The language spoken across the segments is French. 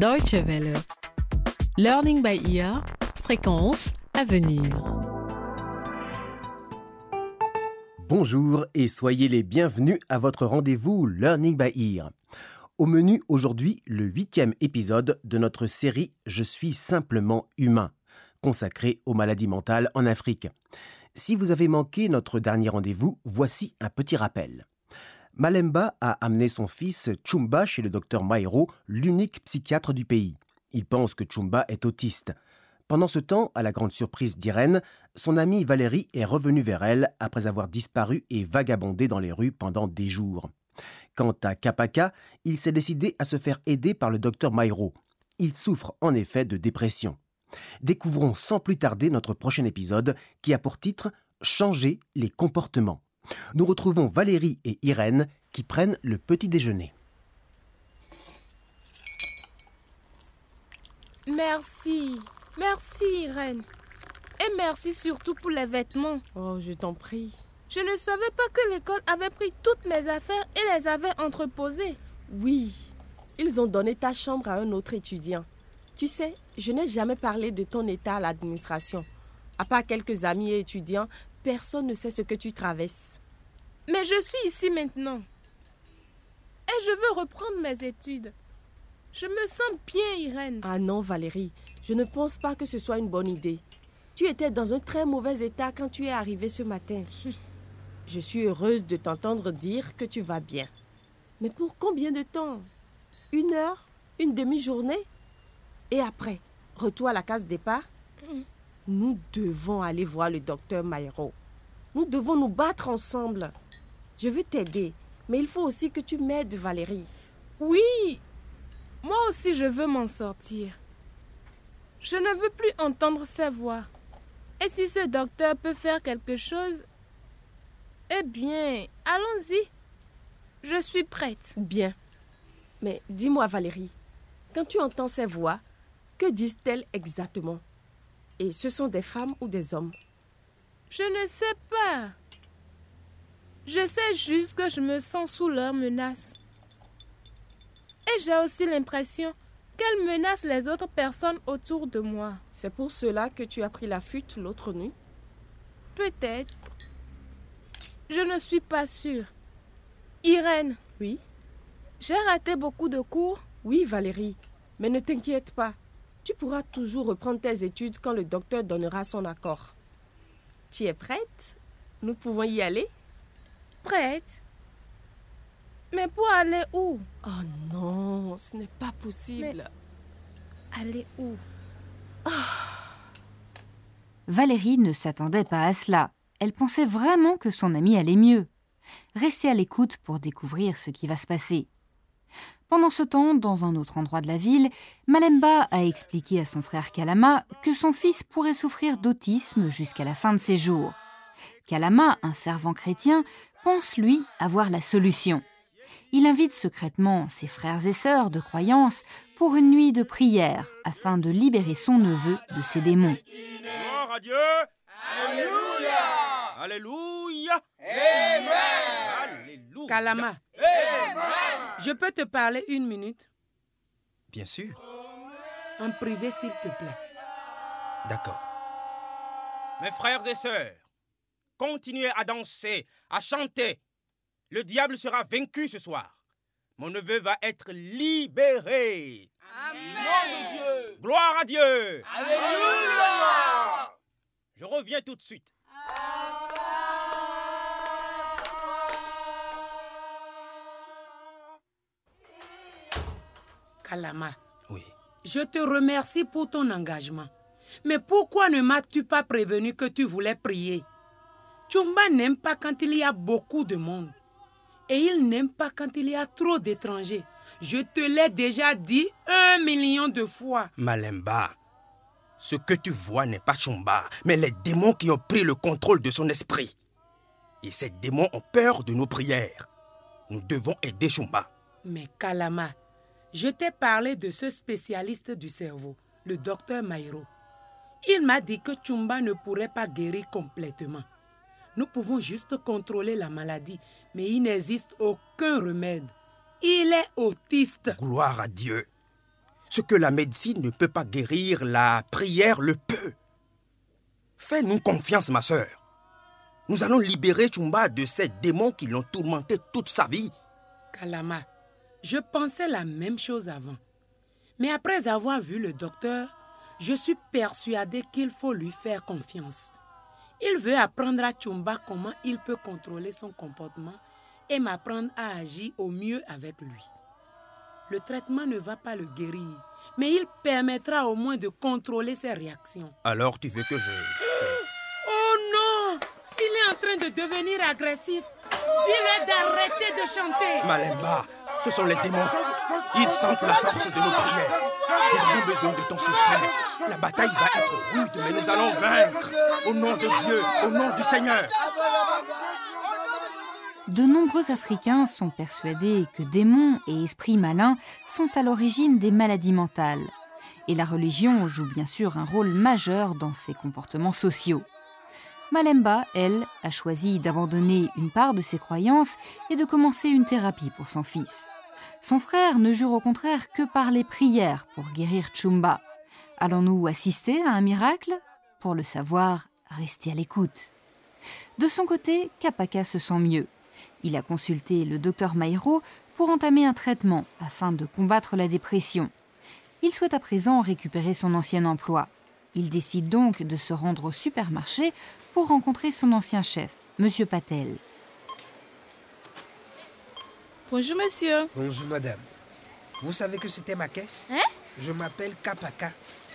Deutsche Welle. Learning by ear. Fréquence à venir. Bonjour et soyez les bienvenus à votre rendez-vous Learning by Ear. Au menu aujourd'hui, le huitième épisode de notre série Je suis simplement humain, consacrée aux maladies mentales en Afrique. Si vous avez manqué notre dernier rendez-vous, voici un petit rappel. Malemba a amené son fils Chumba chez le docteur Mairo, l'unique psychiatre du pays. Il pense que Chumba est autiste. Pendant ce temps, à la grande surprise d'Irène, son amie Valérie est revenue vers elle après avoir disparu et vagabondé dans les rues pendant des jours. Quant à Kapaka, il s'est décidé à se faire aider par le docteur Mairo. Il souffre en effet de dépression. Découvrons sans plus tarder notre prochain épisode qui a pour titre Changer les comportements. Nous retrouvons Valérie et Irène qui prennent le petit déjeuner. Merci. Merci, Irène. Et merci surtout pour les vêtements. Oh, je t'en prie. Je ne savais pas que l'école avait pris toutes mes affaires et les avait entreposées. Oui, ils ont donné ta chambre à un autre étudiant. Tu sais, je n'ai jamais parlé de ton état à l'administration. À part quelques amis et étudiants, personne ne sait ce que tu traverses. Mais je suis ici maintenant. Et je veux reprendre mes études. Je me sens bien, Irène. Ah non, Valérie, je ne pense pas que ce soit une bonne idée. Tu étais dans un très mauvais état quand tu es arrivée ce matin. Je suis heureuse de t'entendre dire que tu vas bien. Mais pour combien de temps? Une heure? Une demi-journée? Et après, retour à la case départ? Nous devons aller voir le docteur Mairo. Nous devons nous battre ensemble. Je veux t'aider, mais il faut aussi que tu m'aides, Valérie. Oui, moi aussi je veux m'en sortir. Je ne veux plus entendre sa voix. Et si ce docteur peut faire quelque chose, eh bien, allons-y. Je suis prête. Bien. Mais dis-moi, Valérie, quand tu entends ces voix, que disent-elles exactement? Et ce sont des femmes ou des hommes? Je ne sais pas. Je sais juste que je me sens sous leur menace. Et j'ai aussi l'impression qu'elles menacent les autres personnes autour de moi. C'est pour cela que tu as pris la fuite l'autre nuit? Peut-être. Je ne suis pas sûre. Irène, Oui? J'ai raté beaucoup de cours. Oui, Valérie. Mais ne t'inquiète pas. Tu pourras toujours reprendre tes études quand le docteur donnera son accord. Tu es prête? Nous pouvons y aller? Prête. Mais pour aller où? Oh non, ce n'est pas possible. Aller où? Valérie ne s'attendait pas à cela. Elle pensait vraiment que son amie allait mieux. Restez à l'écoute pour découvrir ce qui va se passer. Pendant ce temps, dans un autre endroit de la ville, Malemba a expliqué à son frère Kalama que son fils pourrait souffrir d'autisme jusqu'à la fin de ses jours. Kalama, un fervent chrétien, pense lui avoir la solution. Il invite secrètement ses frères et sœurs de croyance pour une nuit de prière afin de libérer son neveu de ses démons. Gloire à Dieu. Alléluia. Alléluia. Alléluia. Kalama, je peux te parler une minute? Bien sûr. en privé, s'il te plaît. D'accord. Mes frères et sœurs, continuez à danser, à chanter. Le diable sera vaincu ce soir. Mon neveu va être libéré. Amen. Gloire à Dieu. Alléluia. Je reviens tout de suite. Kalama, Oui. je te remercie pour ton engagement. Mais pourquoi ne m'as-tu pas prévenu que tu voulais prier? Chumba n'aime pas quand il y a beaucoup de monde. Et il n'aime pas quand il y a trop d'étrangers. Je te l'ai déjà dit un million de fois. Malemba, ce que tu vois n'est pas Chumba, mais les démons qui ont pris le contrôle de son esprit. Et ces démons ont peur de nos prières. Nous devons aider Chumba. Mais Kalama, je t'ai parlé de ce spécialiste du cerveau, le docteur Mairo. Il m'a dit que Chumba ne pourrait pas guérir complètement. Nous pouvons juste contrôler la maladie, mais il n'existe aucun remède. Il est autiste. Gloire à Dieu. Ce que la médecine ne peut pas guérir, la prière le peut. Fais-nous confiance, ma sœur. Nous allons libérer Chumba de ces démons qui l'ont tourmenté toute sa vie. Kalama, je pensais la même chose avant. Mais après avoir vu le docteur, je suis persuadée qu'il faut lui faire confiance. Il veut apprendre à Chumba comment il peut contrôler son comportement et m'apprendre à agir au mieux avec lui. Le traitement ne va pas le guérir, mais il permettra au moins de contrôler ses réactions. Alors tu veux que je... Oh non Il est en train de devenir agressif. Dis-le d'arrêter de chanter. Malemba, ce sont les démons. Ils sentent la force de nos prières. Nous avons besoin de ton soutien. La bataille va être rude, mais nous allons vaincre. Au nom de Dieu, au nom du Seigneur. De nombreux Africains sont persuadés que démons et esprits malins sont à l'origine des maladies mentales. Et la religion joue bien sûr un rôle majeur dans ces comportements sociaux. Malemba, elle, a choisi d'abandonner une part de ses croyances et de commencer une thérapie pour son fils. Son frère ne jure au contraire que par les prières pour guérir Chumba. Allons-nous assister à un miracle Pour le savoir, restez à l'écoute? De son côté, Kapaka se sent mieux. Il a consulté le docteur Mairo pour entamer un traitement afin de combattre la dépression. Il souhaite à présent récupérer son ancien emploi. Il décide donc de se rendre au supermarché pour rencontrer son ancien chef, M. Patel. Bonjour, monsieur. Bonjour madame. Vous savez que c'était ma caisse Hein? Je m'appelle Kapaka.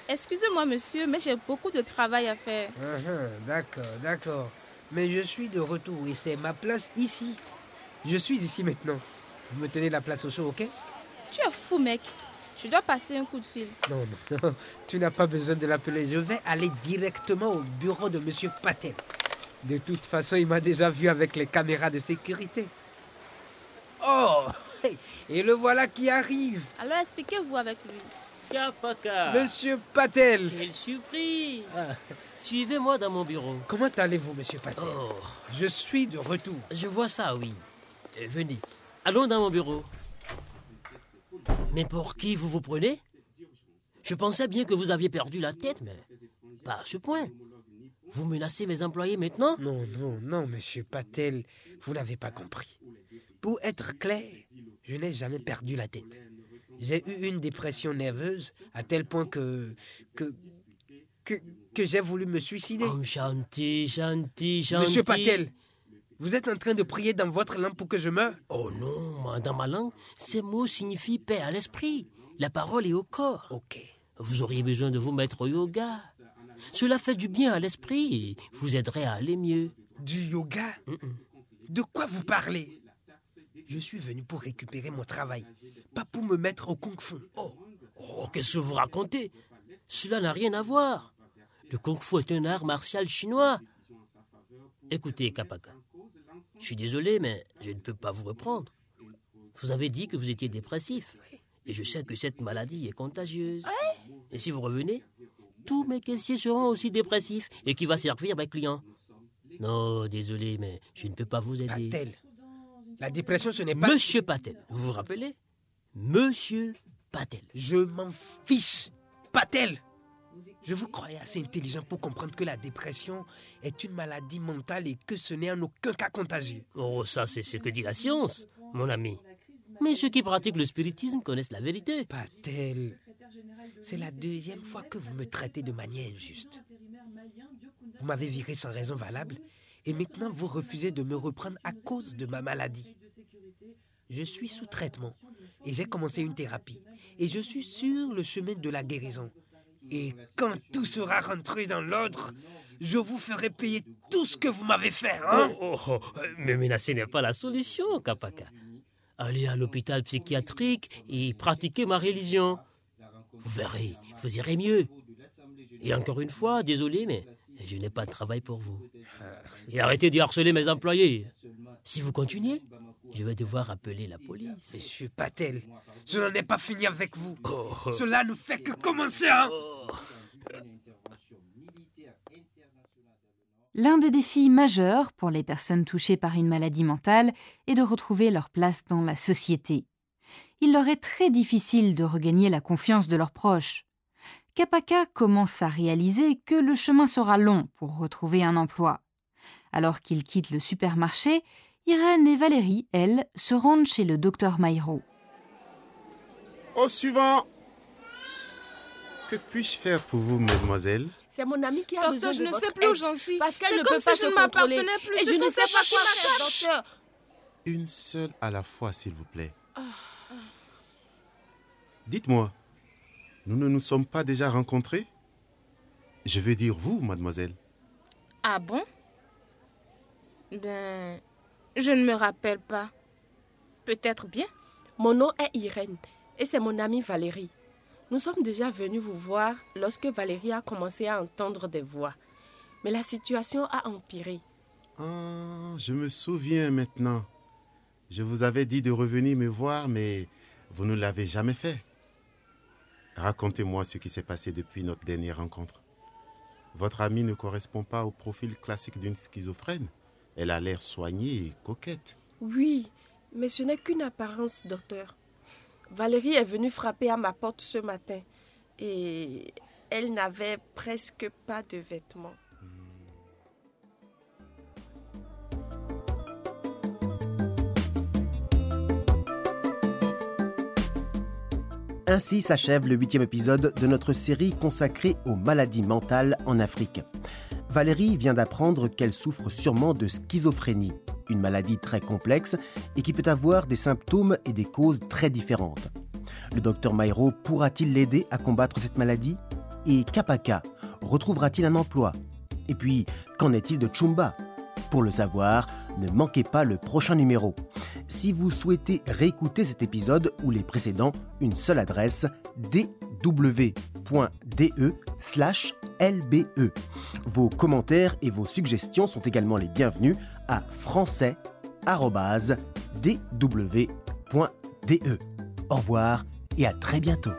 Excusez-moi, monsieur, mais j'ai beaucoup de travail à faire. Ah, ah, d'accord, d'accord. Mais je suis de retour et c'est ma place ici. Je suis ici maintenant. Vous me tenez la place au chaud, ok? Tu es fou, mec. Je dois passer un coup de fil. Non, non, non. Tu n'as pas besoin de l'appeler. Je vais aller directement au bureau de Monsieur Patel. De toute façon, il m'a déjà vu avec les caméras de sécurité. Oh Et le voilà qui arrive. Alors expliquez-vous avec lui. Kapaka Monsieur Patel Quelle surprise Suivez-moi dans mon bureau. Comment allez-vous, Monsieur Patel? Oh, Je suis de retour. je vois ça, oui. Euh, venez, allons dans mon bureau. Mais pour qui vous vous prenez? Je pensais bien que vous aviez perdu la tête, mais pas à ce point. Vous menacez mes employés maintenant? Non, non, non, monsieur Patel, vous n'avez pas compris. Pour être clair, je n'ai jamais perdu la tête. J'ai eu une dépression nerveuse à tel point que. que. que, que j'ai voulu me suicider. Oh, Chanty, Chanty, Chanty. Monsieur Patel, vous êtes en train de prier dans votre langue pour que je meure? Oh non, dans ma langue, ces mots signifient paix à l'esprit. La parole est au corps. Ok. Vous auriez besoin de vous mettre au yoga. Cela fait du bien à l'esprit et vous aiderait à aller mieux. Du yoga? De quoi vous parlez? Je suis venu pour récupérer mon travail, pas pour me mettre au kung-fu. Oh, oh, qu'est-ce que vous racontez? Cela n'a rien à voir. Le kung-fu est un art martial chinois. Écoutez, Kapaka, je suis désolé, mais je ne peux pas vous reprendre. Vous avez dit que vous étiez dépressif. Et je sais que cette maladie est contagieuse. Et si vous revenez, tous mes caissiers seront aussi dépressifs. Et qui va servir mes clients Non, désolé, mais je ne peux pas vous aider. Patel, la dépression, ce n'est pas. Monsieur Patel, vous vous rappelez? Monsieur Patel. Je m'en fiche. Patel Je vous croyais assez intelligent pour comprendre que la dépression est une maladie mentale et que ce n'est en aucun cas contagieux. Oh, ça, c'est ce que dit la science, mon ami. Mais ceux qui pratiquent le spiritisme connaissent la vérité. Patel, c'est la deuxième fois que vous me traitez de manière injuste. Vous m'avez viré sans raison valable et maintenant vous refusez de me reprendre à cause de ma maladie. Je suis sous traitement et j'ai commencé une thérapie et je suis sur le chemin de la guérison. Et quand tout sera rentré dans l'ordre, je vous ferai payer tout ce que vous m'avez fait, hein Oh, oh, oh, mais menacer n'est pas la solution, Kapaka. Allez à l'hôpital psychiatrique et pratiquez ma religion. Vous verrez, vous irez mieux. Et encore une fois, désolé, mais je n'ai pas de travail pour vous. Et arrêtez de harceler mes employés. Si vous continuez, je vais devoir appeler la police. Monsieur Patel, je n'en ai pas fini avec vous. Cela ne fait que commencer, hein L'un des défis majeurs pour les personnes touchées par une maladie mentale est de retrouver leur place dans la société. Il leur est très difficile de regagner la confiance de leurs proches. Kapaka commence à réaliser que le chemin sera long pour retrouver un emploi. Alors qu'ils quittent le supermarché, Irène et Valérie, elles, se rendent chez le docteur Maïro. Au suivant Que puis-je faire pour vous, mademoiselle? C'est mon ami qui a Docteur, besoin je de ne votre sais plus où j'en suis. Parce qu'elle ne comme peut pas je se ne contrôler. m'appartenais plus. Et Je je ne ne sais pas quoi faire, docteur. Une seule à la fois, s'il vous plaît. Ah. Dites-moi, nous ne nous sommes pas déjà rencontrés? Je veux dire vous, mademoiselle. Ah bon? Ben, je ne me rappelle pas. Peut-être bien. Mon nom est Irène et c'est mon amie Valérie. Nous sommes déjà venus vous voir lorsque Valérie a commencé à entendre des voix. Mais la situation a empiré. Ah, je me souviens maintenant. Je vous avais dit de revenir me voir, mais vous ne l'avez jamais fait. Racontez-moi ce qui s'est passé depuis notre dernière rencontre. Votre amie ne correspond pas au profil classique d'une schizophrène. Elle a l'air soignée et coquette. Oui, mais ce n'est qu'une apparence, docteur. Valérie est venue frapper à ma porte ce matin et elle n'avait presque pas de vêtements. Ainsi s'achève le huitième épisode de notre série consacrée aux maladies mentales en Afrique. Valérie vient d'apprendre qu'elle souffre sûrement de schizophrénie, une maladie très complexe et qui peut avoir des symptômes et des causes très différentes. Le docteur Mairo pourra-t-il l'aider à combattre cette maladie? Et Kapaka retrouvera-t-il un emploi? Et puis, qu'en est-il de Chumba Pour le savoir, ne manquez pas le prochain numéro. Si vous souhaitez réécouter cet épisode ou les précédents, une seule adresse dw.de lbe. Vos commentaires et vos suggestions sont également les bienvenus à français.dw.de. Au revoir et à très bientôt.